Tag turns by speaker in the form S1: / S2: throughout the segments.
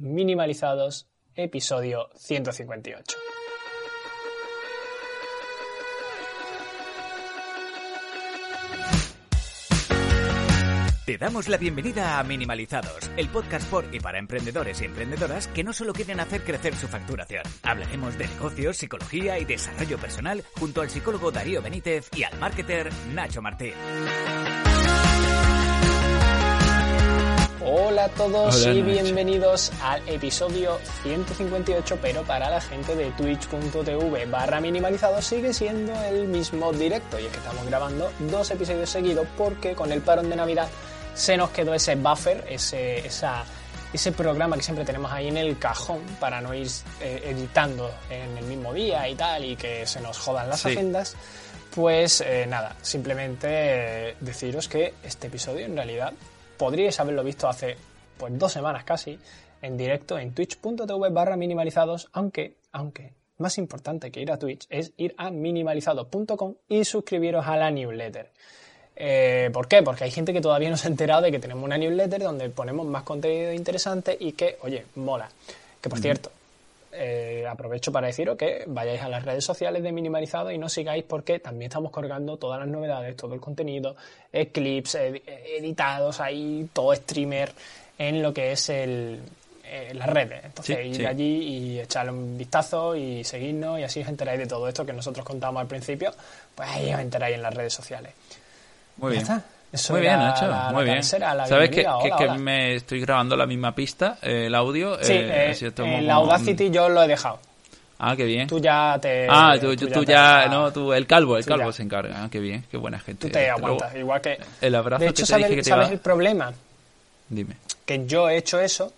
S1: Minimalizados, episodio 158.
S2: Te damos la bienvenida a Minimalizados, el podcast por y para emprendedores y emprendedoras que no solo quieren hacer crecer su facturación. Hablaremos de negocios, psicología y desarrollo personal junto al psicólogo Darío Benítez y al marketer Nacho Martín.
S1: Hola a todos
S3: Hola,
S1: y
S3: Nacho.
S1: bienvenidos al episodio 158, pero para la gente de twitch.tv barra minimalizado sigue siendo el mismo directo y es que estamos grabando dos episodios seguidos porque con el parón de Navidad se nos quedó ese buffer, ese, esa, ese programa que siempre tenemos ahí en el cajón para no ir eh, editando en el mismo día y tal y que se nos jodan las
S3: Sí.
S1: agendas. Pues eh, nada, simplemente eh, deciros que este episodio en realidad podríais haberlo visto hace pues dos semanas casi en directo en twitch.tv barra minimalizados, aunque, aunque más importante que ir a Twitch es ir a minimalizado.com y suscribiros a la newsletter. Eh, ¿Por qué? Porque hay gente que todavía no se ha enterado de que tenemos una newsletter donde ponemos más contenido interesante y que, oye, mola. Que por cierto, eh, aprovecho para deciros que vayáis a las redes sociales de Minimalizado y nos sigáis porque también estamos colgando todas las novedades, todo el contenido, eh, clips ed- editados ahí, todo streamer en lo que es el, eh, las redes. Entonces
S3: Sí,
S1: ir
S3: sí.
S1: allí y echarle un vistazo y seguirnos y así os enteráis de todo esto que nosotros contamos al principio, pues ahí os enteráis en las redes sociales.
S3: Muy
S1: Ya
S3: bien.
S1: está. Eso
S3: Muy bien, Nacho.
S1: la- la
S3: muy bien.
S1: la
S3: ¿Sabes que,
S1: bienvenida.
S3: que-
S1: Hola,
S3: que
S1: hola.
S3: me estoy grabando la misma pista, eh, el audio?
S1: Sí,
S3: eh,
S1: eh,
S3: como-
S1: la Audacity yo lo he dejado.
S3: Ah, qué bien.
S1: Tú ya te.
S3: ah, tú, tú, tú
S1: te-
S3: ya, no, tú, el calvo, el calvo
S1: ya.
S3: se encarga. Ah, qué bien, qué buena gente.
S1: Tú te aguantas.
S3: Luego,
S1: Igual que.
S3: el abrazo
S1: De
S3: que
S1: hecho,
S3: te
S1: ¿sabes,
S3: dije que te
S1: sabes
S3: iba-
S1: el problema?
S3: Dime.
S1: Que yo he hecho eso,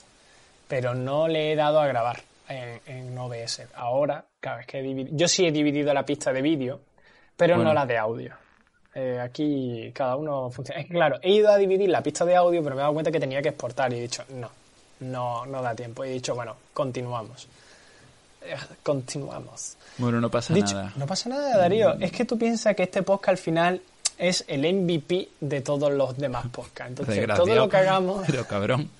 S1: pero no le he dado a grabar en, en OBS. Ahora, claro, es que he dividido. Yo sí he dividido la pista de vídeo, pero
S3: Bueno.
S1: no la de audio. Eh, aquí cada uno funciona. Es que, claro, he ido a dividir la pista de audio, pero me he dado cuenta que tenía que exportar y he dicho, no, no, no da tiempo. Y he dicho, bueno, continuamos. Eh, continuamos.
S3: Bueno, no pasa
S1: Dicho,
S3: nada.
S1: no pasa nada, Darío. Es que tú piensas que este podcast al final es el MVP de todos los demás podcasts. Entonces, todo lo que hagamos.
S3: Pero cabrón.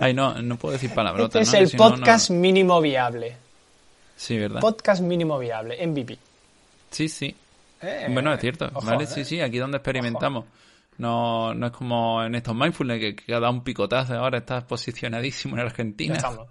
S3: Ay, no, no puedo decir palabrotas.
S1: Este es el
S3: no,
S1: podcast mínimo viable.
S3: Sí, ¿verdad?
S1: Podcast mínimo viable, MVP.
S3: Sí, sí.
S1: Eh,
S3: Bueno, es cierto.
S1: ojo,
S3: ¿vale?
S1: eh.
S3: Sí, sí, aquí donde experimentamos. No, no es como en estos mindfulness que, que ha dado un picotazo ahora estás posicionadísimo en
S1: Ya
S3: Argentina.
S1: estamos.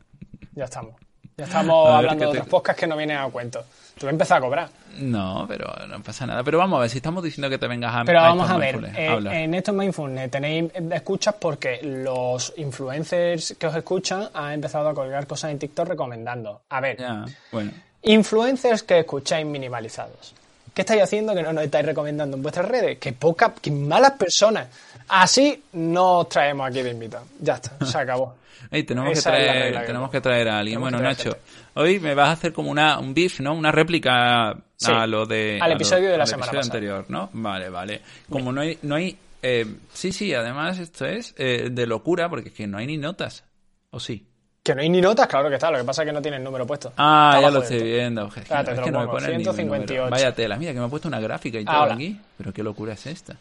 S1: Ya estamos. Ya estamos
S3: A ver,
S1: hablando de
S3: te-
S1: otros podcasts que no vienen a cuento. Tú empezar a cobrar.
S3: No, pero no pasa nada. Pero vamos a ver, si estamos diciendo que te vengas a
S1: Pero
S3: a
S1: vamos
S3: estos
S1: a ver, eh, en estos Mindfulness tenéis escuchas porque los influencers que os escuchan han empezado a colgar cosas en TikTok recomendando. A ver,
S3: Ya, bueno.
S1: Influencers que escucháis minimalizados. ¿Qué estáis haciendo que no nos estáis recomendando en vuestras redes? ¡Qué poca, qué malas personas! Así no os traemos aquí de invitados. Ya está, se acabó.
S3: Tenemos, que traer,
S1: que
S3: tenemos que traer a alguien.
S1: Tenemos
S3: Bueno,
S1: que
S3: Nacho, hoy me vas a hacer como una, un beef, ¿no? Una réplica
S1: Sí,
S3: a lo de...
S1: al
S3: lo-
S1: episodio de la semana pasada.
S3: anterior, ¿no? Vale, vale. Como no hay... No hay eh, sí, sí, además esto es eh, de locura porque es que no hay ni notas. ¿O sí?
S1: Que no hay ni notas, claro que está. Lo que pasa es que no tiene el número puesto.
S3: Ah,
S1: Está
S3: ya lo estoy
S1: esto.
S3: viendo. Que,
S1: Espérate,
S3: es que no me
S1: pongo,
S3: pone ni un número.
S1: 158.
S3: Vaya tela, mira que me ha puesto una gráfica y todo
S1: Ahora.
S3: aquí. Pero qué locura es esta.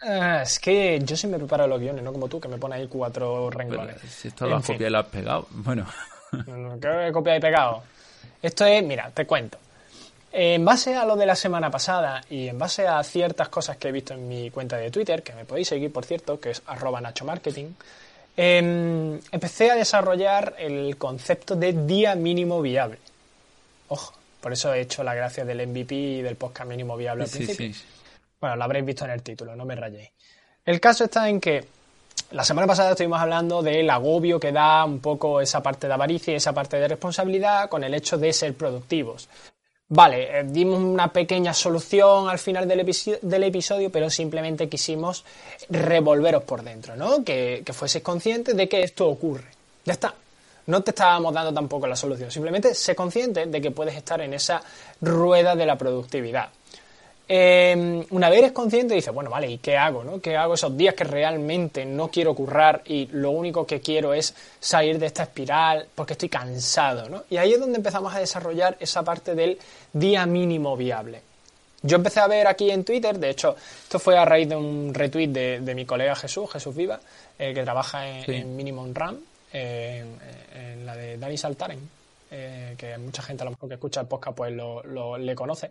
S1: Ah, es que yo sí me preparo los guiones, no como tú, que me pone ahí cuatro
S3: Pero
S1: renglones.
S3: si esto lo has copiado y lo has pegado. Bueno.
S1: ¿Qué he copiado y pegado? Esto es, mira, te cuento. En base a lo de la semana pasada y en base a ciertas cosas que he visto en mi cuenta de Twitter, que me podéis seguir, por cierto, que es arroba nachomarketing, em, empecé a desarrollar el concepto de día mínimo viable. Ojo, por eso he hecho la gracia del MVP y del podcast mínimo viable al
S3: Sí,
S1: principio.
S3: sí.
S1: Bueno, lo habréis visto en el título, no me rayéis. El caso está en que la semana pasada estuvimos hablando del agobio que da un poco esa parte de avaricia y esa parte de responsabilidad con el hecho de ser productivos. Vale, eh, dimos una pequeña solución al final del, episo- del episodio, pero simplemente quisimos revolveros por dentro, ¿no? Que, que fueseis conscientes de que esto ocurre. Ya está. No te estábamos dando tampoco la solución. Simplemente sé consciente de que puedes estar en esa rueda de la productividad. Eh, una vez eres consciente, dices, bueno, vale, ¿y qué hago? No? ¿Qué hago esos días que realmente no quiero currar y lo único que quiero es salir de esta espiral porque estoy cansado? ¿no? Y ahí es donde empezamos a desarrollar esa parte del día mínimo viable. Yo empecé a ver aquí en Twitter, de hecho, esto fue a raíz de un retweet de, de mi colega Jesús, Jesús Viva, eh, que trabaja en,
S3: Sí.
S1: en Minimum Ram, en, en la de Dani Saltaren, eh, que mucha gente a lo mejor que escucha el podcast pues lo, lo- le conoce.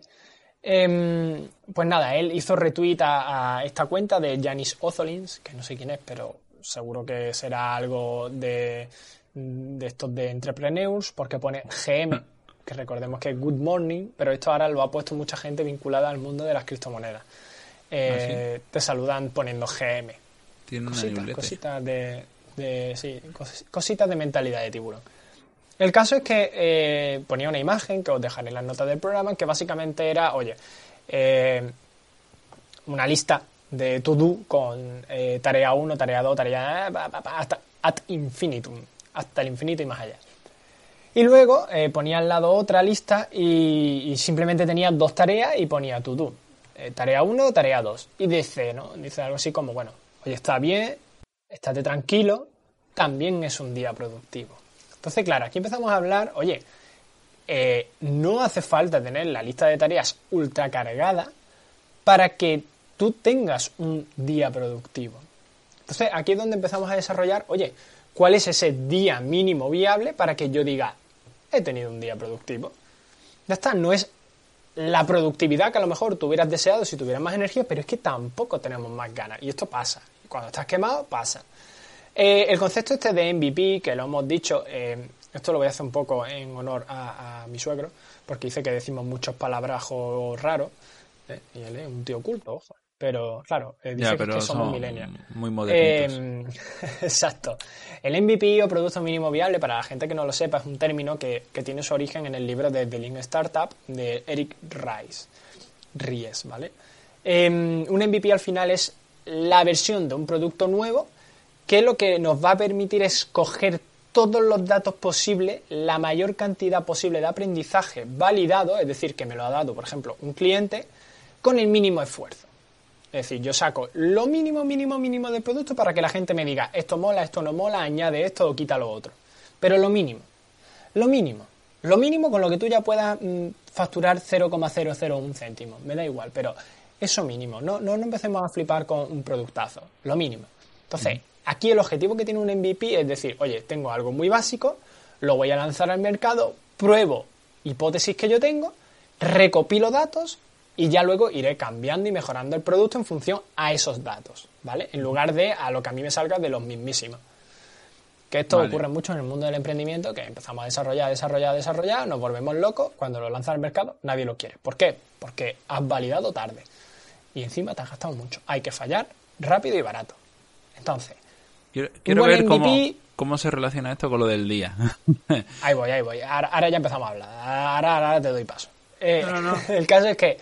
S1: Em, pues nada, él hizo retweet a, a esta cuenta de Janis Ozolins, que no sé quién es, pero seguro que será algo de, de estos de entrepreneurs, porque pone GM, que recordemos que es Good Morning, pero esto ahora lo ha puesto mucha gente vinculada al mundo de las criptomonedas. Eh, Te saludan poniendo GM.
S3: Tiene una
S1: Cositas, cositas de, de- sí, cos- cositas de mentalidad de tiburón. El caso es que eh, ponía una imagen que os dejaré en las notas del programa que básicamente era, oye, eh, una lista de to do con eh, tarea 1, tarea 2, tarea hasta ad infinitum, hasta el infinito y más allá. Y luego ponía al lado otra lista y, simplemente tenía dos tareas y ponía to do. Eh, tarea 1, tarea 2. Y dice, ¿no? Dice algo así como, bueno, oye, está bien, estate tranquilo, también es un día productivo. Entonces, claro, aquí empezamos a hablar, oye, eh, no hace falta tener la lista de tareas ultra cargada para que tú tengas un día productivo. Entonces, aquí es donde empezamos a desarrollar, oye, ¿cuál es ese día mínimo viable para que yo diga, he tenido un día productivo? Ya está, no es la productividad que a lo mejor tú hubieras deseado si tuvieras más energía, pero es que tampoco tenemos más ganas. Y esto pasa. Cuando estás quemado, pasa. Eh, el concepto este de MVP, que lo hemos dicho, eh, esto lo voy a hacer un poco en honor a, a mi suegro, porque dice que decimos muchos palabrajos raros, eh, y él es un tío culto, ojo. Pero claro, dice
S3: Ya,
S1: que,
S3: pero
S1: que somos millennials.
S3: muy modernitos.
S1: Eh, exacto. El MVP o Producto Mínimo Viable, para la gente que no lo sepa, es un término que, que tiene su origen en el libro de The Lean Startup de Eric Rice. Ries, ¿vale? Eh, un MVP al final es la versión de un producto nuevo que lo que nos va a permitir es coger todos los datos posibles, la mayor cantidad posible de aprendizaje validado, es decir, que me lo ha dado, por ejemplo, un cliente, con el mínimo esfuerzo. Es decir, yo saco lo mínimo, mínimo, mínimo del producto para que la gente me diga, esto mola, esto no mola, añade esto o quita lo otro. Pero lo mínimo. Lo mínimo. Lo mínimo con lo que tú ya puedas mm, facturar 0,001 céntimo. Me da igual, pero eso mínimo. No, no, no empecemos a flipar con un productazo. Lo mínimo. Entonces, aquí el objetivo que tiene un MVP es decir, oye, tengo algo muy básico, lo voy a lanzar al mercado, pruebo hipótesis que yo tengo, recopilo datos y ya luego iré cambiando y mejorando el producto en función a esos datos, ¿vale? En lugar de a lo que a mí me salga de los mismísimos. Que esto
S3: Vale.
S1: ocurre mucho en el mundo del emprendimiento, que empezamos a desarrollar, desarrollar, desarrollar, nos volvemos locos, cuando lo lanzas al mercado nadie lo quiere. ¿Por qué? Porque has validado tarde y encima te has gastado mucho. Hay que fallar rápido y barato. Entonces,
S3: Quiero, ver cómo, cómo se relaciona esto con lo del día.
S1: Ahí voy, ahí voy. Ahora, ahora ya empezamos a hablar. Ahora, ahora te doy paso. Eh,
S3: No, no, no.
S1: El caso es que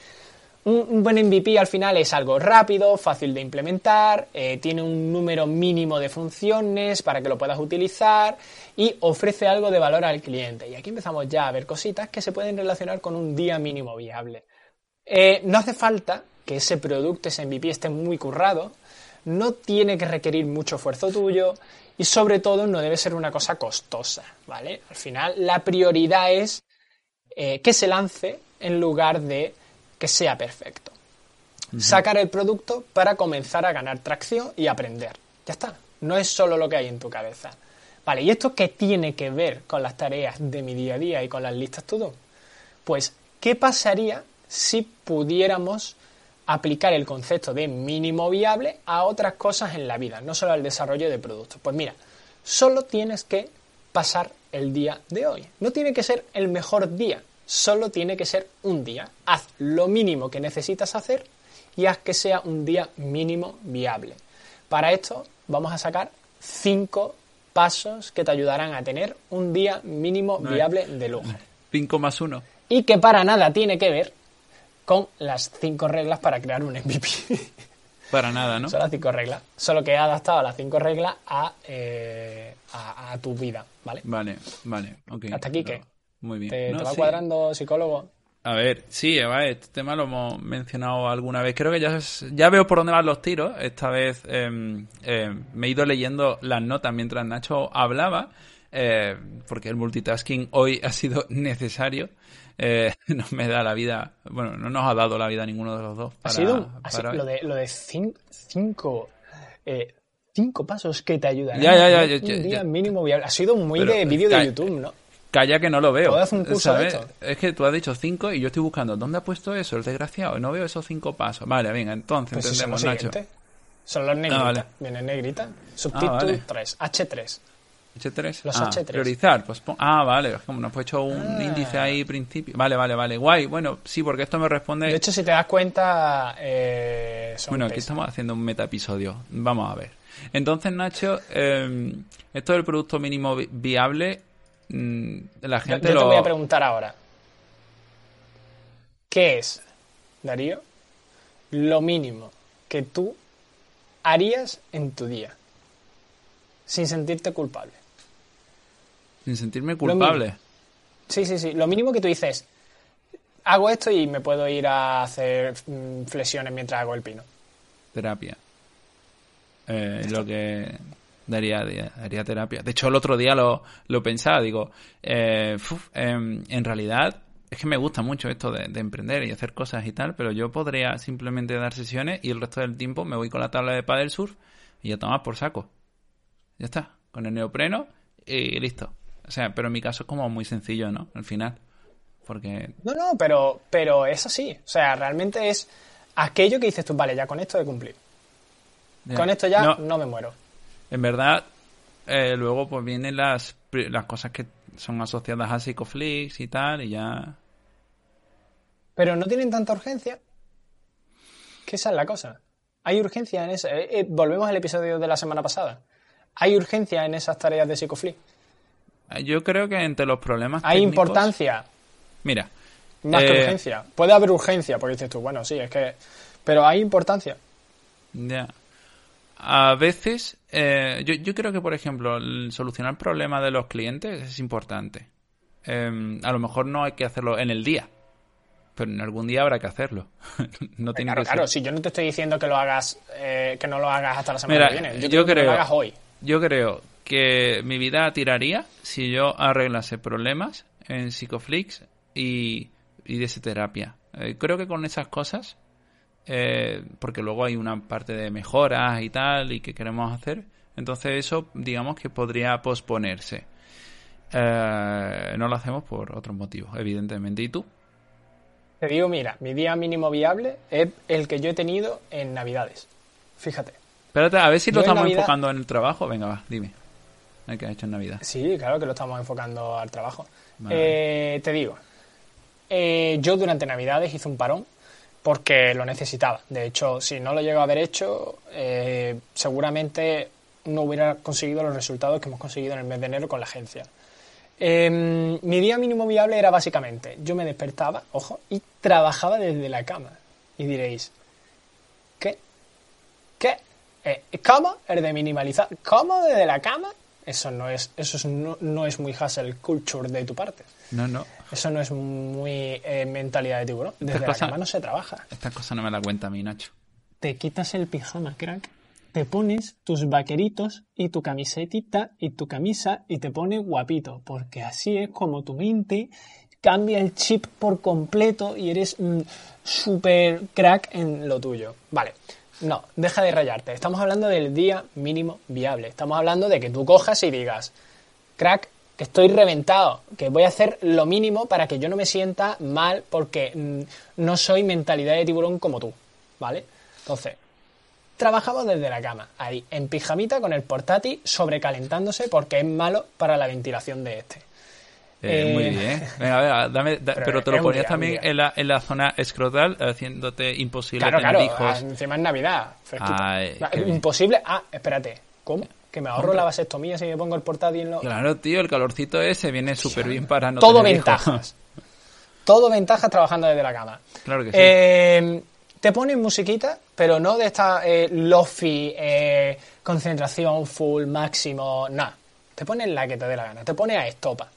S1: un, un buen MVP al final es algo rápido, fácil de implementar, eh, tiene un número mínimo de funciones para que lo puedas utilizar y ofrece algo de valor al cliente. Y aquí empezamos ya a ver cositas que se pueden relacionar con un día mínimo viable. Eh, no hace falta que ese producto, ese MVP esté muy currado, no tiene que requerir mucho esfuerzo tuyo y sobre todo no debe ser una cosa costosa, ¿vale? Al final la prioridad es eh, que se lance en lugar de que sea perfecto. Sacar el producto para comenzar a ganar tracción y aprender. Ya está. No es solo lo que hay en tu cabeza. Vale, ¿y esto qué tiene que ver con las tareas de mi día a día y con las listas to-do? Pues, ¿qué pasaría si pudiéramos aplicar el concepto de mínimo viable a otras cosas en la vida, no solo al desarrollo de productos? Pues mira, solo tienes que pasar el día de hoy. No tiene que ser el mejor día, solo tiene que ser un día. Haz lo mínimo que necesitas hacer y haz que sea un día mínimo viable. Para esto vamos a sacar cinco pasos que te ayudarán a tener un día mínimo viable de lujo.
S3: 5 más 1.
S1: Y que para nada tiene que ver con las cinco reglas para crear un MVP.
S3: Para nada, ¿no?
S1: Son las cinco reglas. Solo que he adaptado las cinco reglas a, eh, a, a tu vida, ¿vale?
S3: Vale, vale. ok.
S1: Hasta aquí, ¿qué?
S3: Muy bien.
S1: ¿Te,
S3: No,
S1: te va
S3: sí.
S1: cuadrando, psicólogo?
S3: A ver, sí, Eva, este tema lo hemos mencionado alguna vez. Creo que ya, ya veo por dónde van los tiros. Esta vez eh, eh, me he ido leyendo las notas mientras Nacho hablaba, eh, porque el multitasking hoy ha sido necesario. Eh, no me da la vida, bueno, no nos ha dado la vida a ninguno de los dos.
S1: Ha
S3: para-
S1: sido, ha sido
S3: para hoy.
S1: lo de, lo de cin- cinco, eh, cinco pasos que te ayudarán
S3: Ya, ya, ya,
S1: un día mínimo viable. Ha sido muy de vídeo de YouTube, ¿no?
S3: Calla que no lo veo.
S1: Un curso de
S3: ¿sabes?
S1: esto.
S3: Es que tú has dicho cinco y yo estoy buscando dónde ha puesto eso, el desgraciado, no veo esos cinco pasos. Vale, venga, entonces
S1: Pues
S3: entendemos, Nacho.
S1: Son los negritas.
S3: vale.
S1: Vienen negrita. Subtítulo
S3: vale.
S1: 3. H3.
S3: H3.
S1: Los
S3: ah,
S1: H3.
S3: Priorizar. Pues ah, vale. es Como nos has hecho un
S1: Ah.
S3: índice ahí principio. Vale, vale, vale. Guay. Bueno, sí, porque esto me responde.
S1: De hecho, si te das cuenta, eh, son
S3: bueno, aquí estamos haciendo un meta episodio. Vamos a ver. Entonces, Nacho, eh, esto del producto mínimo vi- viable, mm, la
S1: Yo,
S3: gente
S1: yo te
S3: lo.
S1: voy a preguntar ahora. ¿Qué es, Darío, lo mínimo que tú harías en tu día? Sin sentirte culpable.
S3: Sin sentirme culpable.
S1: Sí, sí, sí. Lo mínimo que tú dices, hago esto y me puedo ir a hacer mm, flexiones mientras hago el pino.
S3: Terapia. Eh, lo que daría, daría terapia. De hecho, el otro día lo, lo pensaba, digo, eh, fuf, em, en realidad es que me gusta mucho esto de, de emprender y hacer cosas y tal, pero yo podría simplemente dar sesiones y el resto del tiempo me voy con la tabla de paddle surf y ya tomas por saco. Ya está, con el neopreno y listo. O sea, pero en mi caso es como muy sencillo, ¿no? Al final. Porque
S1: No, no, pero, pero es así. O sea, realmente es aquello que dices tú, vale, ya con esto he cumplido. Con esto ya
S3: No,
S1: no, me muero.
S3: En verdad, eh, luego pues vienen las, las cosas que son asociadas a Psicoflix y tal, y ya...
S1: Pero no tienen tanta urgencia. Que esa es la cosa. Hay urgencia en eso. Eh, eh, volvemos al episodio de la semana pasada. Hay urgencia en esas tareas de psicoflip.
S3: Yo creo que entre los problemas
S1: Hay
S3: técnicos-
S1: importancia
S3: Mira,
S1: más que
S3: Eh,
S1: urgencia. Puede haber urgencia, porque dices tú, bueno, sí, es que. Pero hay importancia.
S3: ya... A veces, eh, yo, yo creo que, por ejemplo, el solucionar problemas de los clientes es importante. Eh, a lo mejor no hay que hacerlo en el día, pero en algún día habrá que hacerlo. no tiene
S1: Claro,
S3: que
S1: claro, si yo no te estoy diciendo que lo hagas, eh, que no lo hagas hasta la semana
S3: Mira,
S1: que viene. Yo,
S3: yo
S1: quiero que
S3: creo-
S1: lo hagas hoy.
S3: Yo creo que mi vida tiraría si yo arreglase problemas en Psicoflix y, y diese terapia. Eh, creo que con esas cosas, eh, porque luego hay una parte de mejoras y tal y que queremos hacer, entonces eso digamos que podría posponerse. Eh, no lo hacemos por otros motivos, evidentemente. ¿Y tú?
S1: Te digo, mira, mi día mínimo viable es el que yo he tenido en Navidades. Fíjate.
S3: Espérate, a ver si lo
S1: Yo
S3: estamos
S1: Navidad-
S3: enfocando en el trabajo. Venga, va, dime. ¿Qué has hecho en Navidad?
S1: Sí, claro que lo estamos enfocando al trabajo.
S3: Vale.
S1: Eh, te digo, eh, yo durante Navidades hice un parón porque lo necesitaba. De hecho, si no lo llego a haber hecho, eh, seguramente no hubiera conseguido los resultados que hemos conseguido en el mes de enero con la agencia. Eh, mi día mínimo viable era básicamente, yo me despertaba, ojo, y trabajaba desde la cama. Y diréis, ¿qué? ¿Qué? Eh, ¿Cómo? El de minimalizar. ¿Cómo desde la cama? Eso no es, eso es- no, no es muy hustle culture de tu parte.
S3: No, no.
S1: Eso no es muy eh, mentalidad de tiburón. Desde
S3: Estas
S1: la
S3: cosas-
S1: cama no se trabaja.
S3: Esta cosa no me la cuenta a mí, Nacho.
S1: Te quitas el pijama, crack. Te pones tus vaqueritos y tu camisetita y tu camisa y te pones guapito. Porque así es como tu mente cambia el chip por completo y eres mm, super crack en lo tuyo. Vale. No, deja de rayarte. Estamos hablando del día mínimo viable. Estamos hablando de que tú cojas y digas, crack, que estoy reventado, que voy a hacer lo mínimo para que yo no me sienta mal porque mm, no soy mentalidad de tiburón como tú, ¿vale? Entonces, trabajamos desde la cama, ahí, en pijamita con el portátil sobrecalentándose porque es malo para la ventilación de este.
S3: Eh,
S1: Eh,
S3: Muy bien. Venga, venga, dame, da-
S1: pero
S3: pero, te lo ponías
S1: día,
S3: también en la, en la zona escrotal, haciéndote imposible
S1: Claro,
S3: tener
S1: claro,
S3: hijos.
S1: encima es Navidad.
S3: Ay,
S1: Va,
S3: bien.
S1: Imposible, ah, espérate, ¿cómo? Que me ahorro
S3: Hombre.
S1: la vasectomía si me pongo el portátil en lo...
S3: Claro, tío, el calorcito ese viene súper bien para no
S1: Todo
S3: tener hijos.
S1: ventajas. Todo ventajas trabajando desde la cama.
S3: Claro que sí.
S1: Eh, te ponen musiquita, pero no de esta eh, lofi, eh, concentración full, máximo, nada. Te ponen la que te dé la gana, te pone a estopa.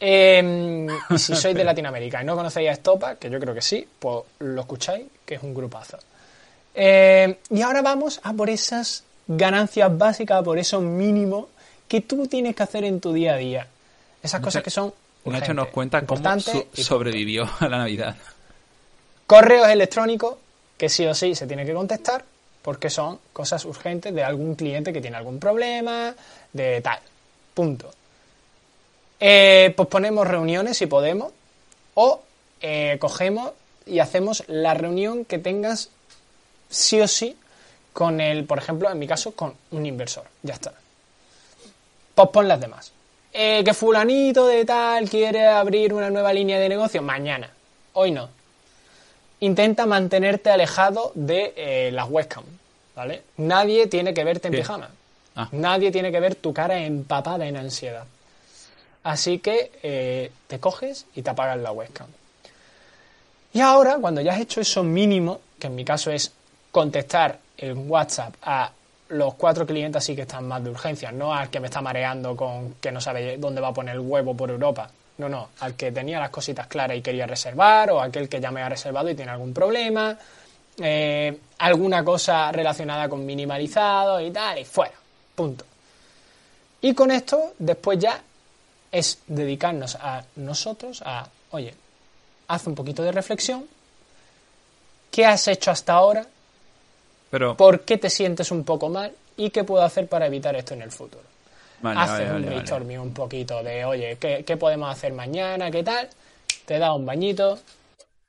S1: Eh, si sois de Latinoamérica y no conocéis a Estopa, que yo creo que sí, pues lo escucháis, que es un grupazo. Eh, y ahora vamos a por esas ganancias básicas, por eso mínimo que tú tienes que hacer en tu día a día. Esas cosas que son
S3: Nacho nos
S1: urgentes,
S3: cuenta cómo sobrevivió a la Navidad.
S1: Correos electrónicos, que sí o sí se tiene que contestar, porque son cosas urgentes de algún cliente que tiene algún problema, de tal. Punto. Eh, posponemos reuniones si podemos, o eh, cogemos y hacemos la reunión que tengas sí o sí con el, por ejemplo, en mi caso, con un inversor. Ya está. Pospon las demás. Eh, que fulanito de tal quiere abrir una nueva línea de negocio mañana. Hoy no. Intenta mantenerte alejado de eh, las webcam, ¿vale? Nadie tiene que verte en pijama.
S3: Ah.
S1: Nadie tiene que ver tu cara empapada en ansiedad. Así que eh, te coges y te apagas la webcam. Y ahora, cuando ya has hecho eso mínimo, que en mi caso es contestar en WhatsApp a los cuatro clientes así que están más de urgencia, no al que me está mareando con que no sabe dónde va a poner el huevo por Europa. No, no, al que tenía las cositas claras y quería reservar, o aquel que ya me ha reservado y tiene algún problema, eh, alguna cosa relacionada con minimalizado y tal, y fuera. Punto. Y con esto, después ya es dedicarnos a nosotros a, oye, haz un poquito de reflexión. ¿Qué has hecho hasta ahora?
S3: Pero,
S1: ¿Por qué te sientes un poco mal? ¿Y qué puedo hacer para evitar esto en el futuro?
S3: vale,
S1: Haces
S3: vale,
S1: un
S3: vale,
S1: brainstorming un poquito de, oye, ¿qué, qué podemos hacer mañana? ¿Qué tal? Te da un bañito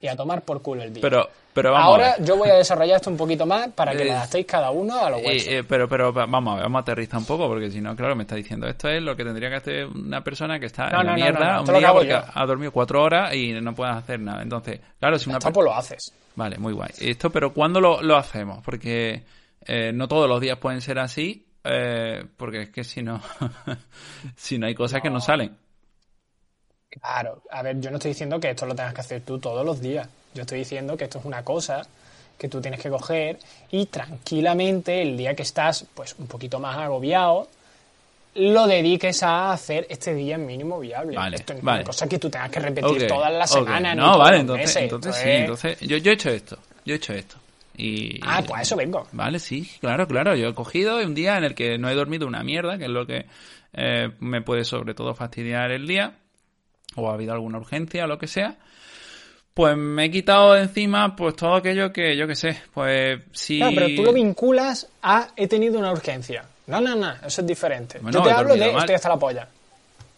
S1: y a tomar por culo el día.
S3: Pero, pero vamos
S1: Ahora
S3: a ver.
S1: yo voy a desarrollar esto un poquito más para que
S3: Eh,
S1: lo adaptéis cada uno a lo
S3: Eh,
S1: vuestro.
S3: eh, pero, pero va- vamos a ver, vamos a aterrizar un poco, porque si no, claro, me está diciendo, esto es lo que tendría que hacer una persona que está
S1: No,
S3: en la
S1: no,
S3: mierda
S1: no,
S3: un día porque
S1: yo.
S3: ha dormido cuatro horas y no puedes hacer nada. Entonces, claro, si una
S1: pues lo haces.
S3: Vale, muy guay. Esto, pero ¿cuándo lo, lo hacemos? Porque eh, no todos los días pueden ser así, eh, porque es que si no, si no hay cosas que no salen.
S1: Claro, a ver, yo no estoy diciendo que esto lo tengas que hacer tú todos los días. Yo estoy diciendo que esto es una cosa que tú tienes que coger y tranquilamente el día que estás pues un poquito más agobiado lo dediques a hacer este día mínimo viable.
S3: Vale,
S1: esto es
S3: vale.
S1: una cosa que tú tengas que repetir
S3: Ok,
S1: todas las
S3: ok.
S1: semanas.
S3: No, vale, entonces,
S1: meses.
S3: entonces sí,
S1: es-
S3: entonces yo, yo he hecho esto, yo he hecho esto. Y,
S1: Ah, pues a eso vengo.
S3: Vale, sí, claro, claro. Yo he cogido un día en el que no he dormido una mierda, que es lo que eh, me puede sobre todo fastidiar el día, o ha habido alguna urgencia o lo que sea. Pues me he quitado de encima pues todo aquello que yo que sé, pues si...
S1: Claro, pero tú lo vinculas a he tenido una urgencia. No, no, no, eso es diferente.
S3: Bueno,
S1: Yo te hablo de
S3: mal.
S1: estoy hasta la polla.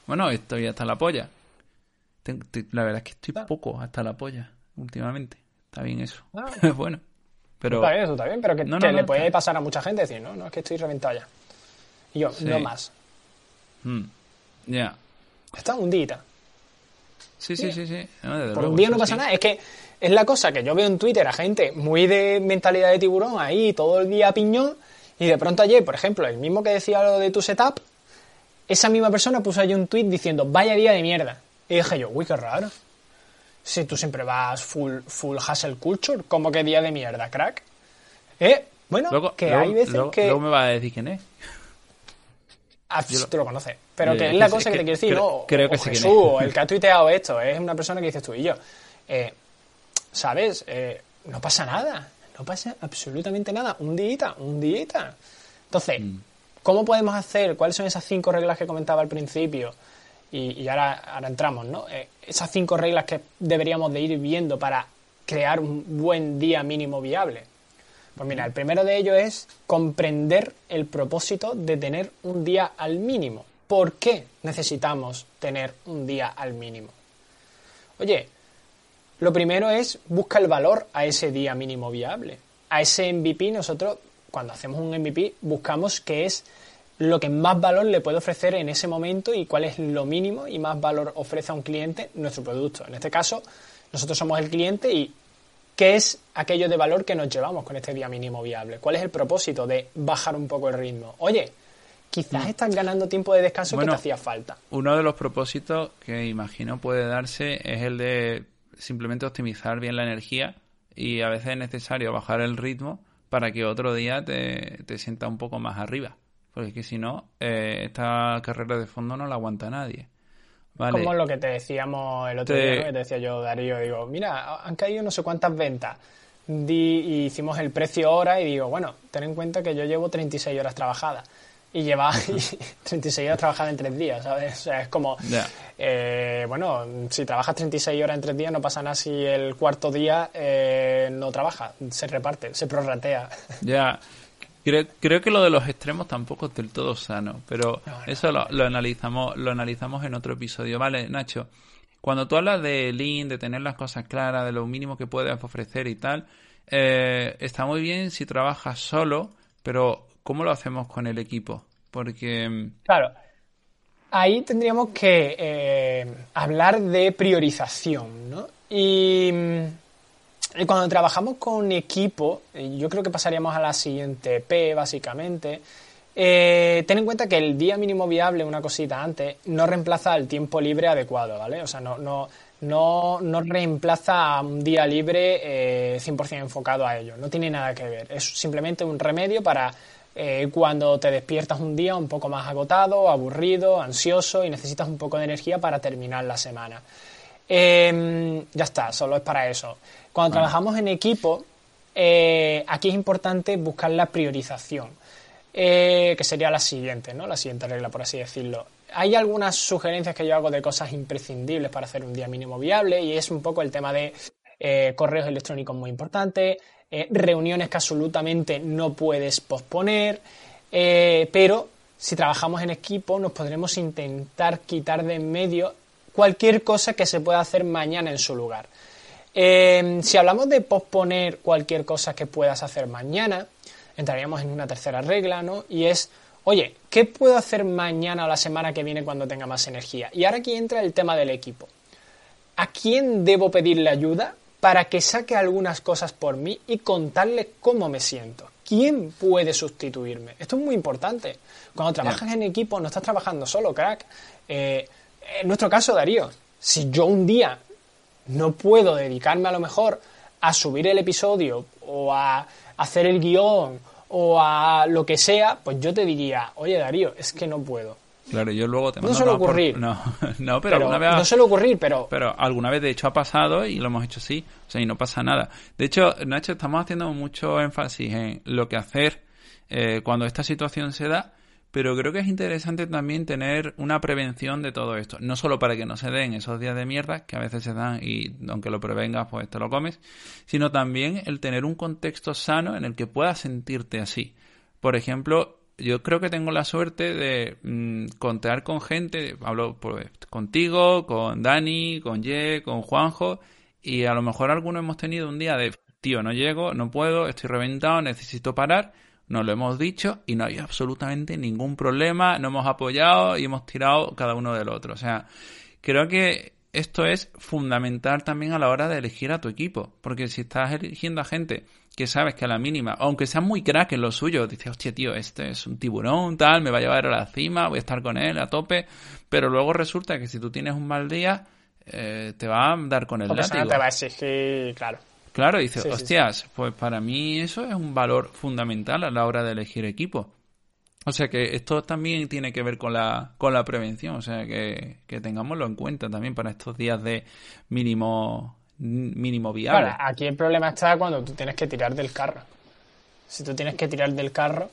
S3: Bueno, estoy hasta la polla. La verdad es que estoy poco hasta la polla últimamente. Está bien eso.
S1: Ah.
S3: bueno. Pero...
S1: Está bien, eso está bien, pero que,
S3: No,
S1: que
S3: no,
S1: le
S3: no,
S1: puede pasar a mucha gente decir, no, no, es que estoy reventado ya. Y yo,
S3: Sí.
S1: no más.
S3: Mm, Ya.
S1: Está un día.
S3: Sí, sí, sí, sí. No,
S1: Por
S3: luego,
S1: un día no pasa
S3: sí.
S1: nada. Es que es la cosa que yo veo en Twitter a gente muy de mentalidad de tiburón ahí todo el día piñón. Y de pronto ayer, por ejemplo, el mismo que decía lo de tu setup, esa misma persona puso ahí un tweet diciendo, vaya día de mierda. Y dije yo, uy, qué raro. Si tú siempre vas full, full hustle culture, como que día de mierda, crack. Eh, bueno,
S3: Luego,
S1: que
S3: luego-
S1: hay veces que...
S3: luego me va a decir quién es.
S1: Ah,
S3: Yo
S1: tú lo conoces. Pero
S3: Eh,
S1: que es la
S3: sí,
S1: cosa que, te quiero decir,
S3: creo-
S1: ¿no?
S3: creo que
S1: O
S3: quién
S1: Jesús,
S3: es.
S1: o el que ha tuiteado esto, es una persona que dices tú y yo. Eh, ¿Sabes? Eh, no pasa nada. No pasa absolutamente nada. Un día, un día. Entonces,
S3: Mm.
S1: ¿cómo podemos hacer? ¿Cuáles son esas cinco reglas que comentaba al principio? Y, y ahora, ahora entramos, ¿no? Eh, esas cinco reglas que deberíamos de ir viendo para crear un buen día mínimo viable. Pues mira, el primero de ellos es comprender el propósito de tener un día al mínimo. ¿Por qué necesitamos tener un día al mínimo? Oye, lo primero es busca el valor a ese día mínimo viable. A ese MVP nosotros, cuando hacemos un MVP, buscamos qué es lo que más valor le puede ofrecer en ese momento y cuál es lo mínimo y más valor ofrece a un cliente nuestro producto. En este caso, nosotros somos el cliente y ¿qué es aquello de valor que nos llevamos con este día mínimo viable? ¿Cuál es el propósito de bajar un poco el ritmo? Oye, quizás estás ganando tiempo de descanso
S3: Bueno,
S1: que te hacía falta.
S3: Uno de los propósitos que imagino puede darse es el de simplemente optimizar bien la energía y a veces es necesario bajar el ritmo para que otro día te, te sienta un poco más arriba. Porque es que si no, eh, esta carrera de fondo no la aguanta nadie. Vale.
S1: Como lo que te decíamos el otro
S3: Te-
S1: día, ¿no? que te decía yo, Darío, digo, mira, han caído no sé cuántas ventas. Di, y hicimos el precio hora y digo, bueno, ten en cuenta que yo llevo 36 horas trabajadas. y lleva 36 horas trabajando en tres días, ¿sabes? O sea, es como, eh, bueno, si trabajas 36 horas en tres días no pasa nada si el cuarto día eh, no trabaja, se reparte, se prorratea.
S3: Ya, creo, creo que lo de los extremos tampoco es del todo sano, pero eso lo, lo, analizamos, lo analizamos en otro episodio. Vale, Nacho, cuando tú hablas de Lean, de tener las cosas claras, de lo mínimo que puedes ofrecer y tal, eh, está muy bien si trabajas solo, pero ¿cómo lo hacemos con el equipo? Porque...
S1: Mm, claro, ahí tendríamos que eh, hablar de priorización, ¿no? Y, mm, y, cuando trabajamos con equipo, yo creo que pasaríamos a la siguiente P, básicamente. Eh, ten en cuenta que el día mínimo viable, una cosita antes, no reemplaza el tiempo libre adecuado, ¿vale? O sea, no, no, no, no reemplaza a un día libre 100% eh, enfocado a ello. No tiene nada que ver. Es simplemente un remedio para eh, cuando te despiertas un día un poco más agotado, aburrido, ansioso y necesitas un poco de energía para terminar la semana. Em, ya está, solo es para eso. Cuando trabajamos en equipo, eh, aquí es importante buscar la priorización, que sería la siguiente, ¿no? La siguiente regla, por así decirlo hay algunas sugerencias que yo hago de cosas imprescindibles para hacer un día mínimo viable y es un poco el tema de eh, correos electrónicos muy importantes, eh, reuniones que absolutamente no puedes posponer, eh, pero si trabajamos en equipo nos podremos intentar quitar de en medio cualquier cosa que se pueda hacer mañana en su lugar. si hablamos de posponer cualquier cosa que puedas hacer mañana, entraríamos en una tercera regla, ¿no? Y es oye, ¿qué puedo hacer mañana o la semana que viene cuando tenga más energía? Y ahora aquí entra el tema del equipo. ¿A quién debo pedirle ayuda para que saque algunas cosas por mí y contarle cómo me siento? ¿Quién puede sustituirme? Esto es muy importante. Cuando trabajas en equipo no estás trabajando solo, crack. Eh, en nuestro caso, Darío, si yo un día no puedo dedicarme a lo mejor a subir el episodio o a hacer el guion o a lo que sea, pues yo te diría, oye Darío, es que no puedo.
S3: Claro, yo luego te
S1: No suele ocurrir.
S3: No, no, pero, alguna vez.
S1: No suele ocurrir, pero.
S3: Pero alguna vez, de hecho, ha pasado y lo hemos hecho así. O sea, y no pasa nada. De hecho, Nacho, estamos haciendo mucho énfasis en lo que hacer eh, cuando esta situación se da pero creo que es interesante también tener una prevención de todo esto. No solo para que no se den esos días de mierda que a veces se dan y aunque lo prevengas, pues te lo comes, sino también el tener un contexto sano en el que puedas sentirte así. Por ejemplo, yo creo que tengo la suerte de mm, contar con gente, hablo contigo, con Dani, con Ye, con Juanjo, y a lo mejor alguno hemos tenido un día de, tío, no llego, no puedo, estoy reventado, necesito parar nos lo hemos dicho y no hay absolutamente ningún problema, no hemos apoyado y hemos tirado cada uno del otro. O sea, creo que esto es fundamental también a la hora de elegir a tu equipo, porque si estás eligiendo a gente que sabes que a la mínima, aunque sea muy crack en lo suyo, dices, hostia, tío, este es un tiburón, tal, me va a llevar a la cima, voy a estar con él a tope, pero luego resulta que si tú tienes un mal día, eh, te va a dar con el látigo.
S1: te va a exigir, claro.
S3: Claro, dice, hostias, pues para mí eso es un valor fundamental a la hora de elegir equipo. O sea que esto también tiene que ver con la, con la prevención, o sea que, que tengámoslo en cuenta también para estos días de mínimo, mínimo viable.
S1: aquí el problema está cuando tú tienes que tirar del carro. Si tú tienes que tirar del carro,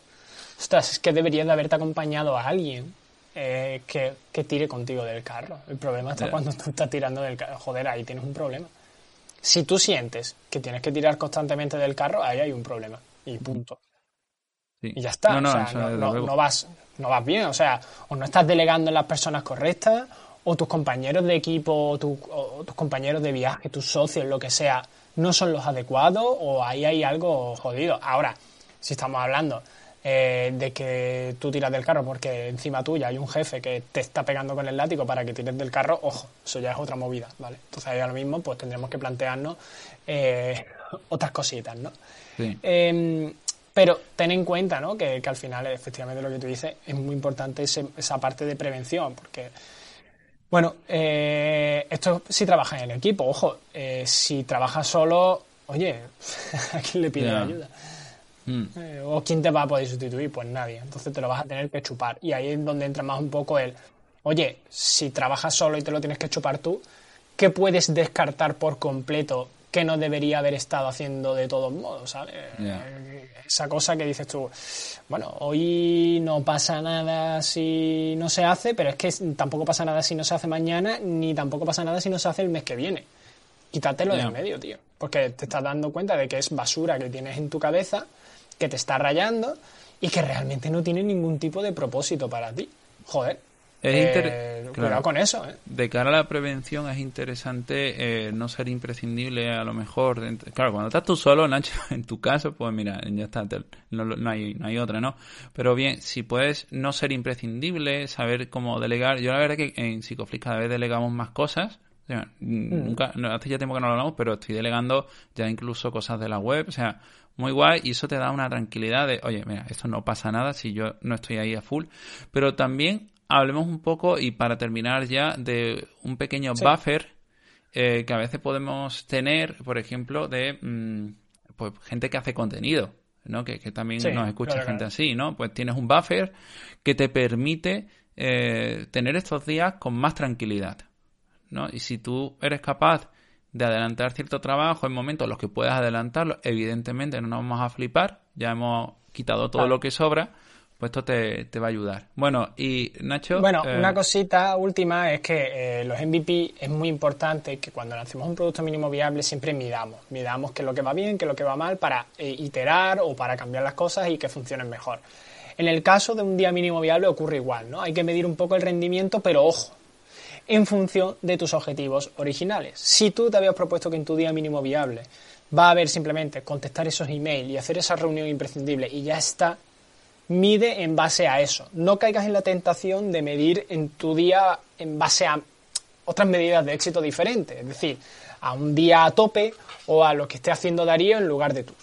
S1: ostras, es que deberías de haberte acompañado a alguien eh, que, que, tire contigo del carro. El problema está cuando tú estás tirando del carro. Joder, ahí tienes un problema. Si tú sientes que tienes que tirar constantemente del carro, ahí hay un problema. Y punto. Y ya está. No, no, vas, no vas bien. O sea, o no estás delegando en las personas correctas, o tus compañeros de equipo, o, tus compañeros de viaje, tus socios, lo que sea, no son los adecuados, o ahí hay algo jodido. Ahora, si estamos hablando eh, de que tú tiras del carro porque encima tuya hay un jefe que te está pegando con el látigo para que tires del carro, ojo, eso ya es otra movida, ¿vale? Entonces ahí ahora mismo pues tendremos que plantearnos eh, otras cositas, ¿no? Em, pero ten en cuenta, ¿no? Que, al final, efectivamente, lo que tú dices es muy importante esa parte de prevención, porque, bueno, eh, esto si trabajas en el equipo, ojo, si trabajas solo, oye, ¿a quién le pide ayuda? Mm. Eh, ¿O quién te va a poder sustituir? Pues nadie. Entonces te lo vas a tener que chupar. Y ahí es donde entra más un poco el, oye, si trabajas solo y te lo tienes que chupar tú, ¿qué puedes descartar por completo que no debería haber estado haciendo de todos modos, ¿sabes? Esa cosa que dices tú, bueno, hoy no pasa nada si no se hace, pero es que tampoco pasa nada si no se hace mañana, ni tampoco pasa nada si no se hace el mes que viene. Quítatelo de en medio, tío. Porque te estás dando cuenta de que es basura que tienes en tu cabeza, que te está rayando y que realmente no tiene ningún tipo de propósito para ti. Joder. Eh, cuidado con eso. ¿eh?
S3: De cara a la prevención es interesante eh, no ser imprescindible a lo mejor. Claro, cuando estás tú solo, Nacho, en tu caso, pues mira, ya está, no, hay, no hay otra, ¿no? Pero bien, si puedes no ser imprescindible, saber cómo delegar. Yo la verdad que en Psicoflix cada vez delegamos más cosas Mm. nunca, hace ya tiempo que no lo hablamos, pero estoy delegando ya incluso cosas de la web, o sea, muy guay y eso te da una tranquilidad de, oye, mira, esto no pasa nada si yo no estoy ahí a full, pero también hablemos un poco y para terminar ya de un pequeño buffer eh, que a veces podemos tener, por ejemplo, de mm, pues, gente que hace contenido, ¿no? Que, también nos escucha gente así, ¿no? Pues tienes un buffer que te permite eh, tener estos días con más tranquilidad. ¿no? Y si tú eres capaz de adelantar cierto trabajo en momentos en los que puedas adelantarlo, evidentemente no nos vamos a flipar, ya hemos quitado todo lo que sobra, pues esto te, va a ayudar. Bueno, y Nacho...
S1: Bueno, eh, una cosita última es que eh, los MVP es muy importante que cuando lancemos un producto mínimo viable siempre midamos, midamos qué es lo que va bien, qué es lo que va mal para eh, iterar o para cambiar las cosas y que funcionen mejor. En el caso de un día mínimo viable ocurre igual, ¿no? Hay que medir un poco el rendimiento, pero ojo, en función de tus objetivos originales. Si tú te habías propuesto que en tu día mínimo viable va a haber simplemente contestar esos emails y hacer esa reunión imprescindible y ya está, mide en base a eso. No caigas en la tentación de medir en tu día en base a otras medidas de éxito diferentes, es decir, a un día a tope o a lo que esté haciendo Darío en lugar de tú.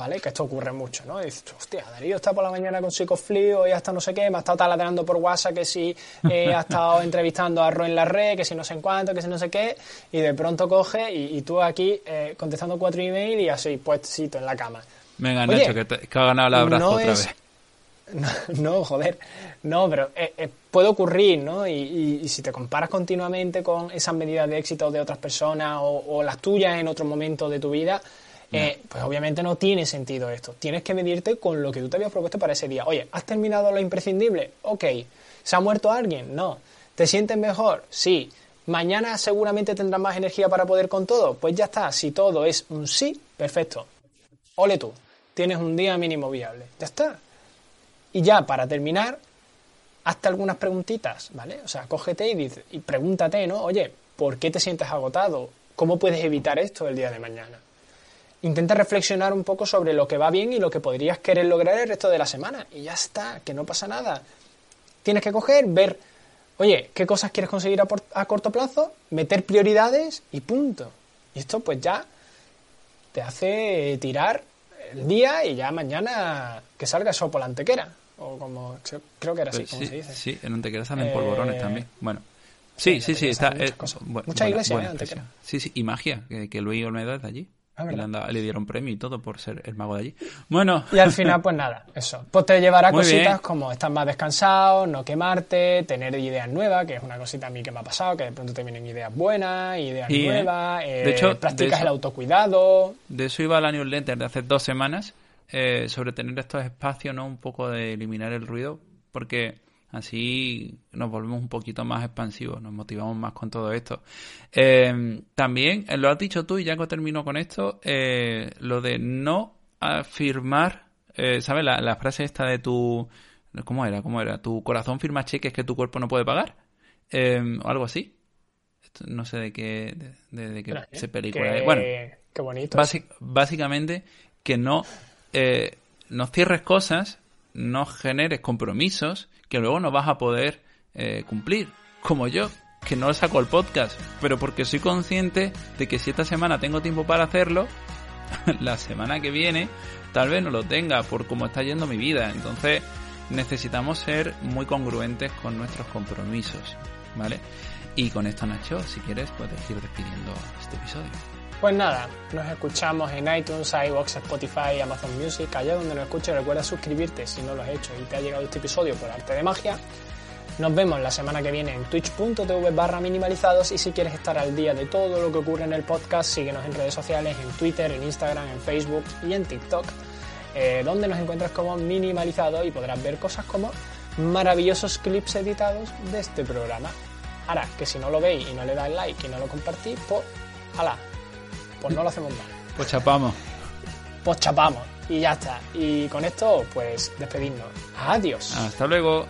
S1: ¿Vale? Que esto ocurre mucho, ¿no? dices, hostia, Darío está por la mañana con Psicoflio y hasta no sé qué, me ha estado taladrando por WhatsApp que si eh, ha estado entrevistando a Ro en la red, que si no sé en cuánto, que si no sé qué, y de pronto coge y, tú aquí eh, contestando cuatro emails y así, puestito en la cama.
S3: Venga, Nacho, que, te, ha ganado la abrazo otra vez.
S1: No, joder, no, pero eh, puede ocurrir, ¿no? Y, si te comparas continuamente con esas medidas de éxito de otras personas o, o las tuyas en otro momento de tu vida, eh, pues obviamente no tiene sentido esto. Tienes que medirte con lo que tú te habías propuesto para ese día. Oye, ¿has terminado lo imprescindible? Ok. ¿Se ha muerto alguien? No. ¿Te sientes mejor? Sí. ¿Mañana seguramente tendrás más energía para poder con todo? Pues ya está. Si todo es un sí, perfecto. Ole tú. Tienes un día mínimo viable. Ya está. Y ya, para terminar, hazte algunas preguntitas, ¿vale? O sea, cógete y, y pregúntate, ¿no? Oye, ¿por qué te sientes agotado? ¿Cómo puedes evitar esto el día de mañana? Intenta reflexionar un poco sobre lo que va bien y lo que podrías querer lograr el resto de la semana. Y ya está, que no pasa nada. Tienes que coger, ver, oye, qué cosas quieres conseguir a, corto plazo, meter prioridades y punto. Y esto pues ya te hace tirar el día y ya mañana que salga eso por la antequera. O como creo que era así, pues como se dice.
S3: Sí, en antequera salen polvorones eh, también. Bueno. Sí, sí, sí, está.
S1: Muchas, iglesias, ¿eh?
S3: Sí, sí, y magia, que, que Luis Olmedo es de allí. Ah, le, dieron premio y todo por ser el mago de allí. Bueno.
S1: Y al final, pues nada, eso. Pues te llevará cositas como estar más descansado, no quemarte, tener ideas nuevas, que es una cosita a mí que me ha pasado, que de pronto te vienen ideas buenas, ideas ¿eh? nuevas, eh, de hecho, practicas el autocuidado.
S3: De eso iba la newsletter de hace dos semanas, eh, sobre tener estos espacios, ¿no? Un poco de eliminar el ruido, porque Así nos volvemos un poquito más expansivos, nos motivamos más con todo esto. Eh, también, eh, lo has dicho tú y ya que termino con esto, eh, lo de no afirmar, ¿sabes? La, frase esta de tu... ¿Cómo era? ¿Cómo era? ¿Tu corazón firma cheques que tu cuerpo no puede pagar? o algo así. no sé de qué, de, qué se película. bueno,
S1: qué bonito.
S3: básicamente que no, no cierres cosas, no generes compromisos que luego no vas a poder eh, cumplir. Como yo, que no saco el podcast, pero porque soy consciente de que si esta semana tengo tiempo para hacerlo, la semana que viene tal vez no lo tenga por cómo está yendo mi vida. Entonces necesitamos ser muy congruentes con nuestros compromisos, ¿vale? Y con esto, Nacho, si quieres, puedes ir despidiendo este episodio.
S1: Pues nada, nos escuchamos en iTunes, iVoox, Spotify, Amazon Music, allá donde nos escuches recuerda suscribirte si no lo has hecho y te ha llegado este episodio por arte de magia. Nos vemos la semana que viene en twitch.tv barra minimalizados y si quieres estar al día de todo lo que ocurre en el podcast, síguenos en redes sociales, en Twitter, en Instagram, en Facebook y en TikTok, eh, donde nos encuentras como minimalizados y podrás ver cosas como maravillosos clips editados de este programa. Ahora, que si no lo veis y no le dais like y no lo compartís, pues, ala, pues no lo hacemos mal.
S3: Pues chapamos.
S1: Pues chapamos y ya está. Y con esto, pues despedirnos. Adiós.
S3: Hasta luego.